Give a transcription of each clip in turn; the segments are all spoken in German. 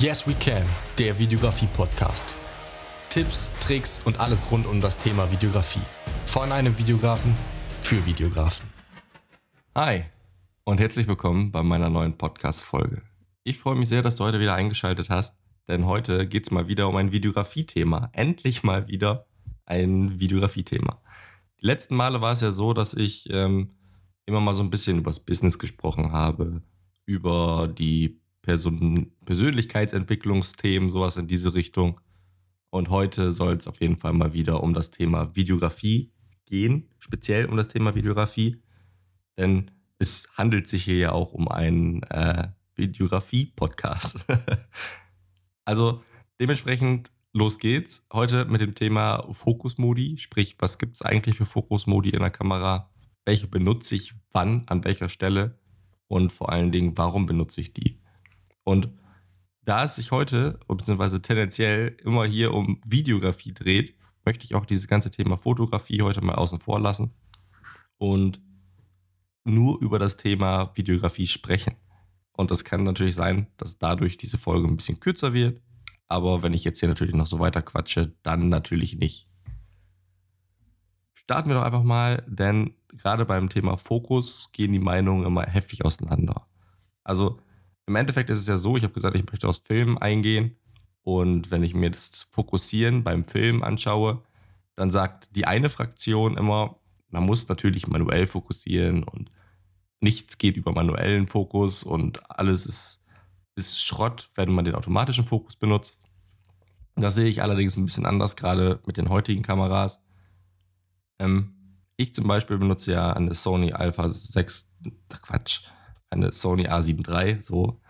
Yes We Can, der Videografie-Podcast. Tipps, Tricks und alles rund um das Thema Videografie. Von einem Videografen für Videografen. Hi und herzlich willkommen bei meiner neuen Podcast-Folge. Ich freue mich sehr, dass du heute wieder eingeschaltet hast, denn heute geht es mal wieder um ein Videografie-Thema. Endlich mal wieder ein Videografie-Thema. Die letzten Male war es ja so, dass ich ähm, immer mal so ein bisschen über das Business gesprochen habe, über die Person Persönlichkeitsentwicklungsthemen, sowas in diese Richtung. Und heute soll es auf jeden Fall mal wieder um das Thema Videografie gehen, speziell um das Thema Videografie. Denn es handelt sich hier ja auch um einen äh, Videografie-Podcast. also dementsprechend los geht's. Heute mit dem Thema Fokusmodi, sprich, was gibt es eigentlich für Fokusmodi in der Kamera? Welche benutze ich wann, an welcher Stelle? Und vor allen Dingen, warum benutze ich die? Und da es sich heute, beziehungsweise tendenziell immer hier um Videografie dreht, möchte ich auch dieses ganze Thema Fotografie heute mal außen vor lassen und nur über das Thema Videografie sprechen. Und das kann natürlich sein, dass dadurch diese Folge ein bisschen kürzer wird. Aber wenn ich jetzt hier natürlich noch so weiter quatsche, dann natürlich nicht. Starten wir doch einfach mal, denn gerade beim Thema Fokus gehen die Meinungen immer heftig auseinander. Also im Endeffekt ist es ja so, ich habe gesagt, ich möchte aus Filmen eingehen und wenn ich mir das Fokussieren beim Film anschaue, dann sagt die eine Fraktion immer, man muss natürlich manuell fokussieren und nichts geht über manuellen Fokus und alles ist, ist Schrott, wenn man den automatischen Fokus benutzt. Das sehe ich allerdings ein bisschen anders, gerade mit den heutigen Kameras. Ähm, ich zum Beispiel benutze ja eine Sony Alpha 6, Quatsch, eine Sony A7 III, so.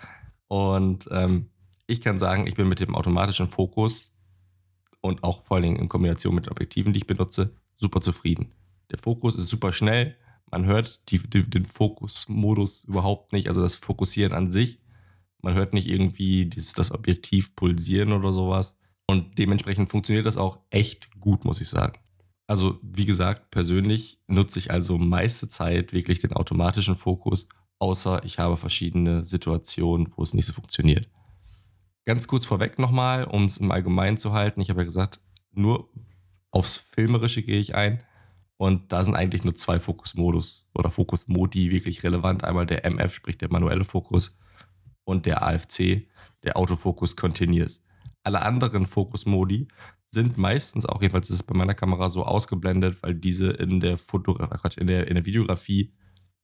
Und ähm, ich kann sagen, ich bin mit dem automatischen Fokus und auch vor allen Dingen in Kombination mit den Objektiven, die ich benutze, super zufrieden. Der Fokus ist super schnell, man hört die, die, den Fokusmodus überhaupt nicht, also das Fokussieren an sich. Man hört nicht irgendwie dieses, das Objektiv pulsieren oder sowas. Und dementsprechend funktioniert das auch echt gut, muss ich sagen. Also wie gesagt, persönlich nutze ich also meiste Zeit wirklich den automatischen Fokus, außer ich habe verschiedene Situationen, wo es nicht so funktioniert. Ganz kurz vorweg nochmal, um es im Allgemeinen zu halten. Ich habe ja gesagt, nur aufs Filmerische gehe ich ein. Und da sind eigentlich nur zwei Fokusmodus oder Fokusmodi wirklich relevant. Einmal der MF, sprich der manuelle Fokus, und der AFC, der Autofokus Continuous. Alle anderen Fokusmodi sind meistens auch, jedenfalls ist es bei meiner Kamera so ausgeblendet, weil diese in der, Foto, in der, in der Videografie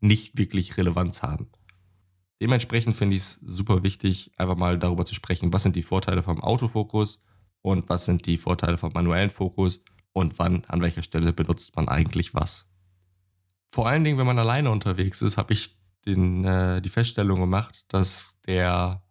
nicht wirklich Relevanz haben. Dementsprechend finde ich es super wichtig, einfach mal darüber zu sprechen, was sind die Vorteile vom Autofokus und was sind die Vorteile vom manuellen Fokus und wann, an welcher Stelle benutzt man eigentlich was. Vor allen Dingen, wenn man alleine unterwegs ist, habe ich den, äh, die Feststellung gemacht, dass der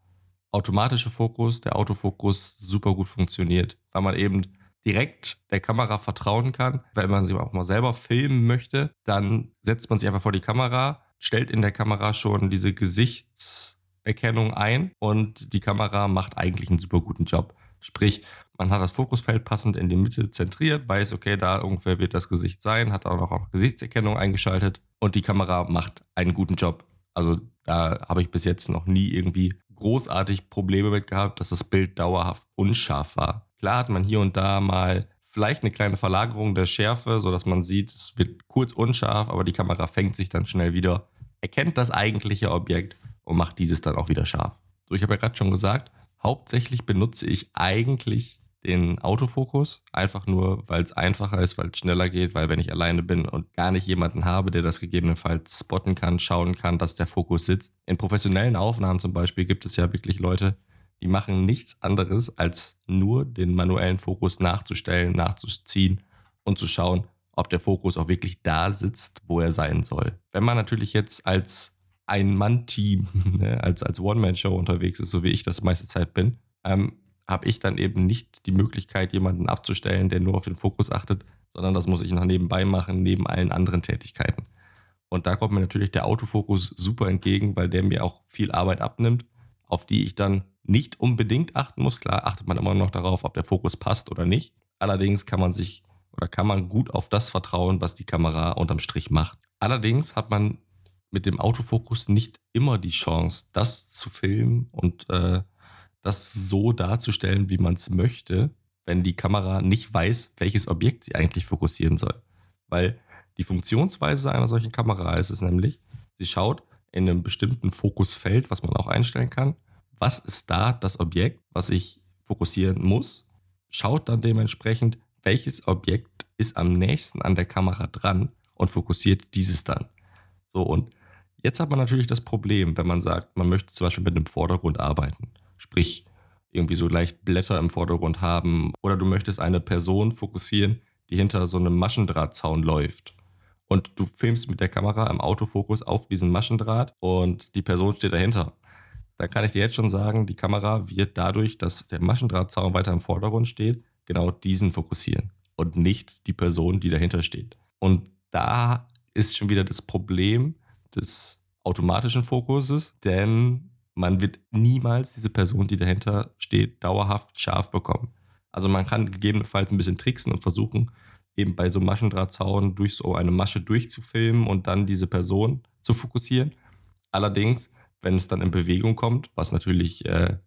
automatische Fokus, der Autofokus super gut funktioniert, weil man eben direkt der Kamera vertrauen kann. Wenn man sie auch mal selber filmen möchte, dann setzt man sich einfach vor die Kamera, stellt in der Kamera schon diese Gesichtserkennung ein und die Kamera macht eigentlich einen super guten Job. Sprich, man hat das Fokusfeld passend in die Mitte zentriert, weiß, okay, da ungefähr wird das Gesicht sein, hat auch noch Gesichtserkennung eingeschaltet und die Kamera macht einen guten Job. Also da habe ich bis jetzt noch nie irgendwie großartig Probleme mit gehabt, dass das Bild dauerhaft unscharf war. Klar hat man hier und da mal vielleicht eine kleine Verlagerung der Schärfe, sodass man sieht, es wird kurz unscharf, aber die Kamera fängt sich dann schnell wieder, erkennt das eigentliche Objekt und macht dieses dann auch wieder scharf. So, ich habe ja gerade schon gesagt, hauptsächlich benutze ich eigentlich den Autofokus, einfach nur, weil es einfacher ist, weil es schneller geht, weil wenn ich alleine bin und gar nicht jemanden habe, der das gegebenenfalls spotten kann, schauen kann, dass der Fokus sitzt. In professionellen Aufnahmen zum Beispiel gibt es ja wirklich Leute, die machen nichts anderes, als nur den manuellen Fokus nachzustellen, nachzuziehen und zu schauen, ob der Fokus auch wirklich da sitzt, wo er sein soll. Wenn man natürlich jetzt als Ein-Mann-Team, ne, als, als One-Man-Show unterwegs ist, so wie ich das meiste Zeit bin, ähm, habe ich dann eben nicht die Möglichkeit, jemanden abzustellen, der nur auf den Fokus achtet, sondern das muss ich noch nebenbei machen, neben allen anderen Tätigkeiten. Und da kommt mir natürlich der Autofokus super entgegen, weil der mir auch viel Arbeit abnimmt, auf die ich dann nicht unbedingt achten muss. Klar achtet man immer noch darauf, ob der Fokus passt oder nicht. Allerdings kann man sich oder kann man gut auf das vertrauen, was die Kamera unterm Strich macht. Allerdings hat man mit dem Autofokus nicht immer die Chance, das zu filmen und äh, das so darzustellen, wie man es möchte, wenn die Kamera nicht weiß, welches Objekt sie eigentlich fokussieren soll. Weil die Funktionsweise einer solchen Kamera ist es nämlich, sie schaut in einem bestimmten Fokusfeld, was man auch einstellen kann, was ist da das Objekt, was ich fokussieren muss, schaut dann dementsprechend, welches Objekt ist am nächsten an der Kamera dran und fokussiert dieses dann. So, und jetzt hat man natürlich das Problem, wenn man sagt, man möchte zum Beispiel mit einem Vordergrund arbeiten. Sprich, irgendwie so leicht Blätter im Vordergrund haben oder du möchtest eine Person fokussieren, die hinter so einem Maschendrahtzaun läuft. Und du filmst mit der Kamera im Autofokus auf diesen Maschendraht und die Person steht dahinter. Dann kann ich dir jetzt schon sagen, die Kamera wird dadurch, dass der Maschendrahtzaun weiter im Vordergrund steht, genau diesen fokussieren und nicht die Person, die dahinter steht. Und da ist schon wieder das Problem des automatischen Fokuses, denn man wird niemals diese Person, die dahinter steht, dauerhaft scharf bekommen. Also man kann gegebenenfalls ein bisschen tricksen und versuchen, eben bei so Maschendrahtzaun durch so eine Masche durchzufilmen und dann diese Person zu fokussieren. Allerdings, wenn es dann in Bewegung kommt, was natürlich äh,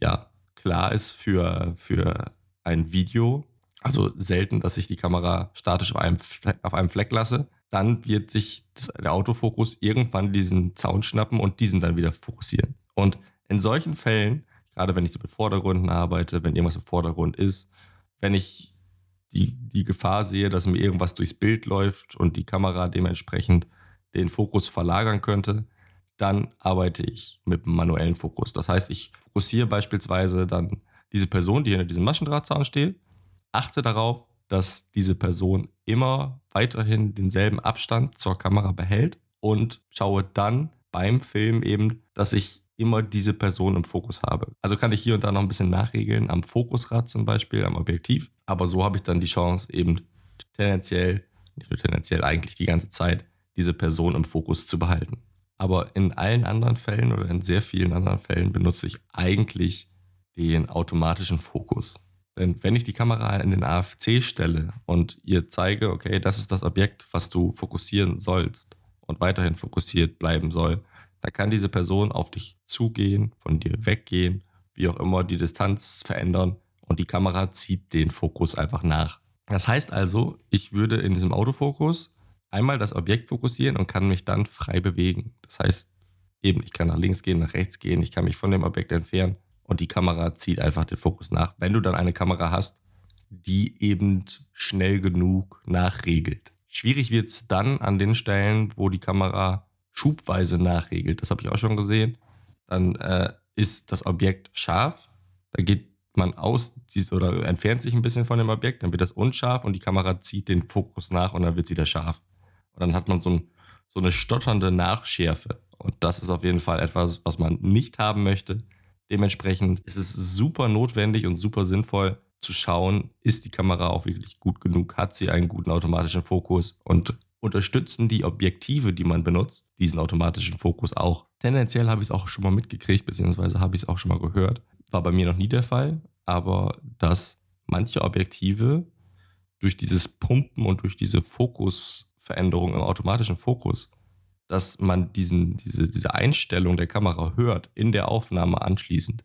ja klar ist für, für ein Video, also selten, dass ich die Kamera statisch auf einem, auf einem Fleck lasse, dann wird sich das, der Autofokus irgendwann diesen Zaun schnappen und diesen dann wieder fokussieren. Und in solchen Fällen, gerade wenn ich so mit Vordergründen arbeite, wenn irgendwas im Vordergrund ist, wenn ich die, die Gefahr sehe, dass mir irgendwas durchs Bild läuft und die Kamera dementsprechend den Fokus verlagern könnte, dann arbeite ich mit einem manuellen Fokus. Das heißt, ich fokussiere beispielsweise dann diese Person, die hinter diesem Maschendrahtzaun steht, achte darauf, dass diese Person immer weiterhin denselben Abstand zur Kamera behält und schaue dann beim Film eben, dass ich immer diese Person im Fokus habe. Also kann ich hier und da noch ein bisschen nachregeln, am Fokusrad zum Beispiel, am Objektiv. Aber so habe ich dann die Chance, eben tendenziell, nicht nur tendenziell, eigentlich die ganze Zeit, diese Person im Fokus zu behalten. Aber in allen anderen Fällen oder in sehr vielen anderen Fällen benutze ich eigentlich den automatischen Fokus. Denn wenn ich die Kamera in den AFC stelle und ihr zeige, okay, das ist das Objekt, was du fokussieren sollst und weiterhin fokussiert bleiben soll, dann kann diese Person auf dich zugehen, von dir weggehen, wie auch immer die Distanz verändern und die Kamera zieht den Fokus einfach nach. Das heißt also, ich würde in diesem Autofokus einmal das Objekt fokussieren und kann mich dann frei bewegen. Das heißt, eben, ich kann nach links gehen, nach rechts gehen, ich kann mich von dem Objekt entfernen und die Kamera zieht einfach den Fokus nach, wenn du dann eine Kamera hast, die eben schnell genug nachregelt. Schwierig wird es dann an den Stellen, wo die Kamera schubweise nachregelt. Das habe ich auch schon gesehen. Dann äh, ist das Objekt scharf, da geht man aus oder entfernt sich ein bisschen von dem Objekt, dann wird das unscharf und die Kamera zieht den Fokus nach und dann wird es wieder scharf. Und dann hat man so, ein, so eine stotternde Nachschärfe. Und das ist auf jeden Fall etwas, was man nicht haben möchte. Dementsprechend ist es super notwendig und super sinnvoll zu schauen, ist die Kamera auch wirklich gut genug, hat sie einen guten automatischen Fokus und unterstützen die Objektive, die man benutzt, diesen automatischen Fokus auch. Tendenziell habe ich es auch schon mal mitgekriegt, beziehungsweise habe ich es auch schon mal gehört. War bei mir noch nie der Fall, aber dass manche Objektive durch dieses Pumpen und durch diese Fokusveränderung im automatischen Fokus dass man diesen, diese, diese Einstellung der Kamera hört in der Aufnahme anschließend.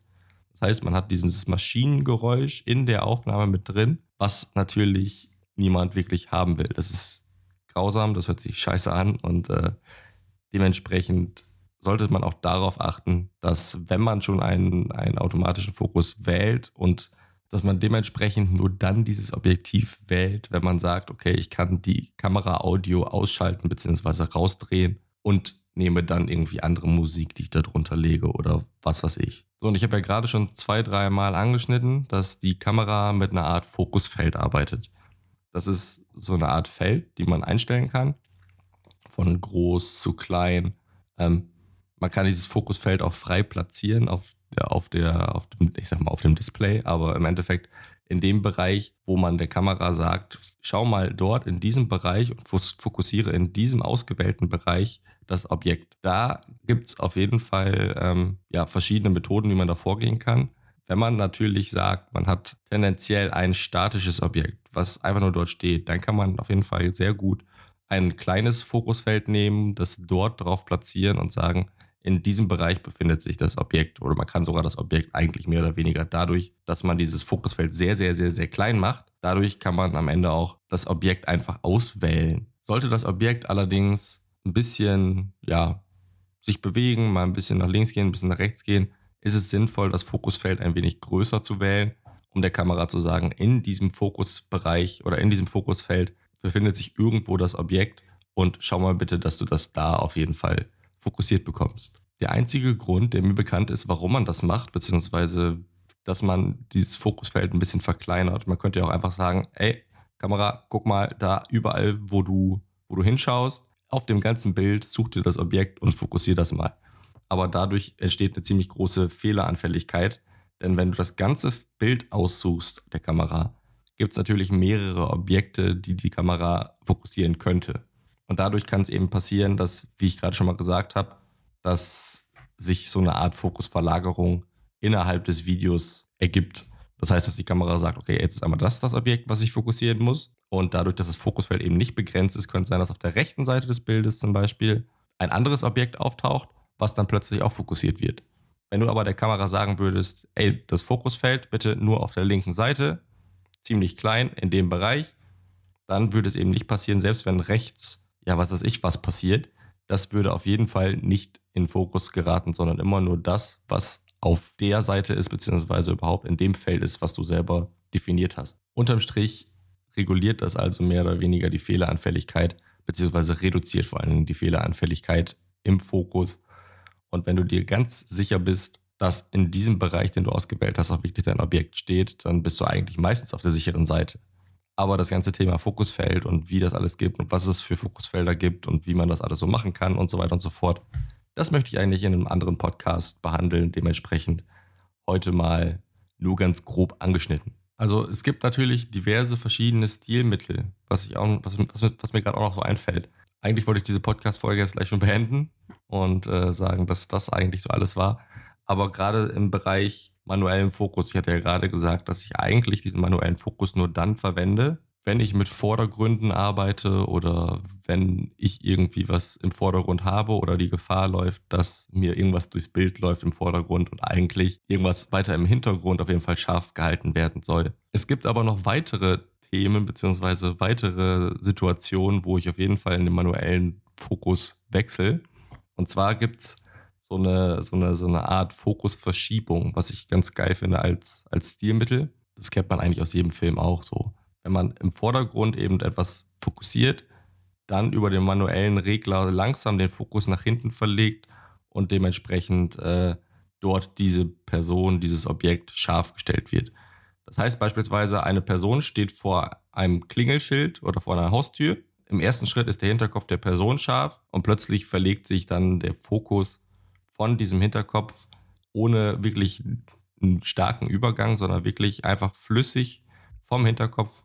Das heißt, man hat dieses Maschinengeräusch in der Aufnahme mit drin, was natürlich niemand wirklich haben will. Das ist grausam, das hört sich scheiße an und äh, dementsprechend sollte man auch darauf achten, dass wenn man schon einen, einen automatischen Fokus wählt und dass man dementsprechend nur dann dieses Objektiv wählt, wenn man sagt, okay, ich kann die Kamera Audio ausschalten bzw. rausdrehen und nehme dann irgendwie andere Musik, die ich da drunter lege oder was weiß ich. So, und ich habe ja gerade schon zwei, drei Mal angeschnitten, dass die Kamera mit einer Art Fokusfeld arbeitet. Das ist so eine Art Feld, die man einstellen kann, von groß zu klein. Ähm, man kann dieses Fokusfeld auch frei platzieren auf auf der, auf dem, ich sag mal, auf dem Display, aber im Endeffekt in dem Bereich, wo man der Kamera sagt, schau mal dort in diesem Bereich und fokussiere in diesem ausgewählten Bereich das Objekt. Da gibt es auf jeden Fall ähm, ja, verschiedene Methoden, wie man da vorgehen kann. Wenn man natürlich sagt, man hat tendenziell ein statisches Objekt, was einfach nur dort steht, dann kann man auf jeden Fall sehr gut ein kleines Fokusfeld nehmen, das dort drauf platzieren und sagen, in diesem Bereich befindet sich das Objekt oder man kann sogar das Objekt eigentlich mehr oder weniger dadurch, dass man dieses Fokusfeld sehr, sehr, sehr, sehr klein macht. Dadurch kann man am Ende auch das Objekt einfach auswählen. Sollte das Objekt allerdings ein bisschen, ja, sich bewegen, mal ein bisschen nach links gehen, ein bisschen nach rechts gehen, ist es sinnvoll, das Fokusfeld ein wenig größer zu wählen, um der Kamera zu sagen, in diesem Fokusbereich oder in diesem Fokusfeld befindet sich irgendwo das Objekt und schau mal bitte, dass du das da auf jeden Fall fokussiert bekommst. Der einzige Grund, der mir bekannt ist, warum man das macht, beziehungsweise dass man dieses Fokusfeld ein bisschen verkleinert. Man könnte ja auch einfach sagen, ey, Kamera, guck mal da überall, wo du, wo du hinschaust, auf dem ganzen Bild, such dir das Objekt und fokussier das mal. Aber dadurch entsteht eine ziemlich große Fehleranfälligkeit, denn wenn du das ganze Bild aussuchst der Kamera, gibt es natürlich mehrere Objekte, die die Kamera fokussieren könnte. Und dadurch kann es eben passieren, dass, wie ich gerade schon mal gesagt habe, dass sich so eine Art Fokusverlagerung innerhalb des Videos ergibt. Das heißt, dass die Kamera sagt, okay, jetzt ist einmal das das Objekt, was ich fokussieren muss. Und dadurch, dass das Fokusfeld eben nicht begrenzt ist, könnte es sein, dass auf der rechten Seite des Bildes zum Beispiel ein anderes Objekt auftaucht, was dann plötzlich auch fokussiert wird. Wenn du aber der Kamera sagen würdest, ey, das Fokusfeld bitte nur auf der linken Seite, ziemlich klein in dem Bereich, dann würde es eben nicht passieren, selbst wenn rechts ja, was weiß ich, was passiert, das würde auf jeden Fall nicht in Fokus geraten, sondern immer nur das, was auf der Seite ist, beziehungsweise überhaupt in dem Feld ist, was du selber definiert hast. Unterm Strich reguliert das also mehr oder weniger die Fehleranfälligkeit, beziehungsweise reduziert vor allem die Fehleranfälligkeit im Fokus. Und wenn du dir ganz sicher bist, dass in diesem Bereich, den du ausgewählt hast, auch wirklich dein Objekt steht, dann bist du eigentlich meistens auf der sicheren Seite. Aber das ganze Thema Fokusfeld und wie das alles gibt und was es für Fokusfelder gibt und wie man das alles so machen kann und so weiter und so fort, das möchte ich eigentlich in einem anderen Podcast behandeln. Dementsprechend heute mal nur ganz grob angeschnitten. Also es gibt natürlich diverse verschiedene Stilmittel, was ich auch, was, was, was mir gerade auch noch so einfällt. Eigentlich wollte ich diese Podcast-Folge jetzt gleich schon beenden und äh, sagen, dass das eigentlich so alles war. Aber gerade im Bereich manuellen Fokus. Ich hatte ja gerade gesagt, dass ich eigentlich diesen manuellen Fokus nur dann verwende, wenn ich mit Vordergründen arbeite oder wenn ich irgendwie was im Vordergrund habe oder die Gefahr läuft, dass mir irgendwas durchs Bild läuft im Vordergrund und eigentlich irgendwas weiter im Hintergrund auf jeden Fall scharf gehalten werden soll. Es gibt aber noch weitere Themen beziehungsweise weitere Situationen, wo ich auf jeden Fall in den manuellen Fokus wechsle. Und zwar gibt es so eine, so eine, so eine Art Fokusverschiebung, was ich ganz geil finde als, als Stilmittel. Das kennt man eigentlich aus jedem Film auch so. Wenn man im Vordergrund eben etwas fokussiert, dann über den manuellen Regler langsam den Fokus nach hinten verlegt und dementsprechend äh, dort diese Person, dieses Objekt scharf gestellt wird. Das heißt beispielsweise, eine Person steht vor einem Klingelschild oder vor einer Haustür. Im ersten Schritt ist der Hinterkopf der Person scharf und plötzlich verlegt sich dann der Fokus von diesem Hinterkopf ohne wirklich einen starken Übergang, sondern wirklich einfach flüssig vom Hinterkopf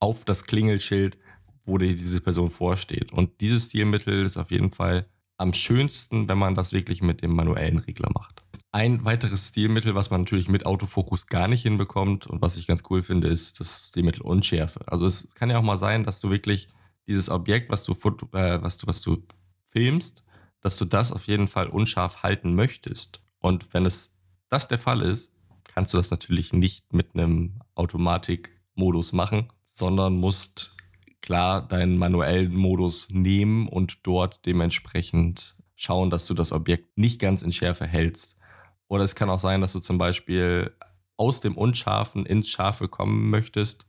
auf das Klingelschild, wo diese Person vorsteht. Und dieses Stilmittel ist auf jeden Fall am schönsten, wenn man das wirklich mit dem manuellen Regler macht. Ein weiteres Stilmittel, was man natürlich mit Autofokus gar nicht hinbekommt und was ich ganz cool finde, ist das Stilmittel Unschärfe. Also es kann ja auch mal sein, dass du wirklich dieses Objekt, was du, äh, was du, was du filmst, dass du das auf jeden Fall unscharf halten möchtest. Und wenn es das der Fall ist, kannst du das natürlich nicht mit einem Automatikmodus machen, sondern musst klar deinen manuellen Modus nehmen und dort dementsprechend schauen, dass du das Objekt nicht ganz in Schärfe hältst. Oder es kann auch sein, dass du zum Beispiel aus dem Unscharfen ins Scharfe kommen möchtest.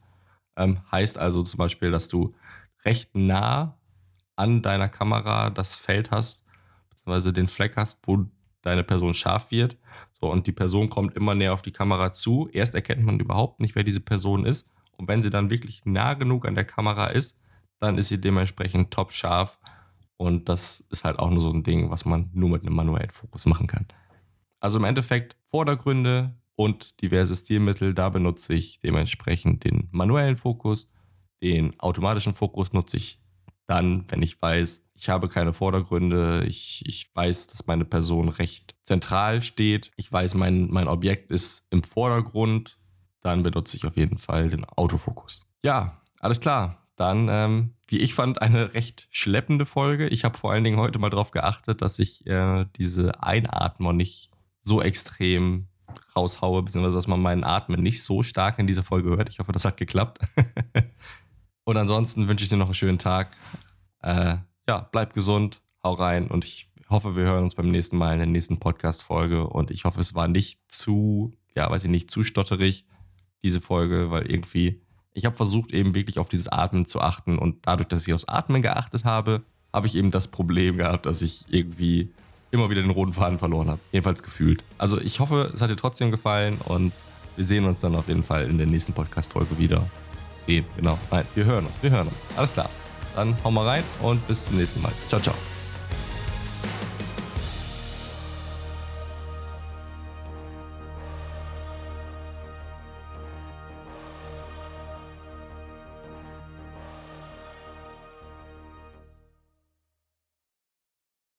Ähm, heißt also zum Beispiel, dass du recht nah an deiner Kamera das Feld hast, beziehungsweise den Fleck hast, wo deine Person scharf wird. So, und die Person kommt immer näher auf die Kamera zu. Erst erkennt man überhaupt nicht, wer diese Person ist. Und wenn sie dann wirklich nah genug an der Kamera ist, dann ist sie dementsprechend top scharf. Und das ist halt auch nur so ein Ding, was man nur mit einem manuellen Fokus machen kann. Also im Endeffekt Vordergründe und diverse Stilmittel, da benutze ich dementsprechend den manuellen Fokus. Den automatischen Fokus nutze ich dann, wenn ich weiß, ich habe keine Vordergründe, ich, ich weiß, dass meine Person recht zentral steht, ich weiß, mein, mein Objekt ist im Vordergrund, dann benutze ich auf jeden Fall den Autofokus. Ja, alles klar. dann, ähm, wie ich fand, eine recht schleppende Folge. Ich habe vor allen Dingen heute mal darauf geachtet, dass ich äh, diese Einatmer nicht so extrem raushaue, beziehungsweise dass man meinen Atmen nicht so stark in dieser Folge hört. Ich hoffe, das hat geklappt. und ansonsten wünsche ich dir noch einen schönen Tag. Äh, ja, bleib gesund, hau rein und ich hoffe, wir hören uns beim nächsten Mal in der nächsten Podcast-Folge und ich hoffe, es war nicht zu, ja, weiß ich nicht, zu stotterig, diese Folge, weil irgendwie ich habe versucht, eben wirklich auf dieses Atmen zu achten und dadurch, dass ich aufs Atmen geachtet habe, habe ich eben das Problem gehabt, dass ich irgendwie immer wieder den roten Faden verloren habe. Jedenfalls gefühlt. Also ich hoffe, es hat dir trotzdem gefallen und wir sehen uns dann auf jeden Fall in der nächsten Podcast-Folge wieder. Sehen, genau. Nein, wir hören uns, wir hören uns. Alles klar. Dann hau mal rein und bis zum nächsten Mal. Ciao, ciao.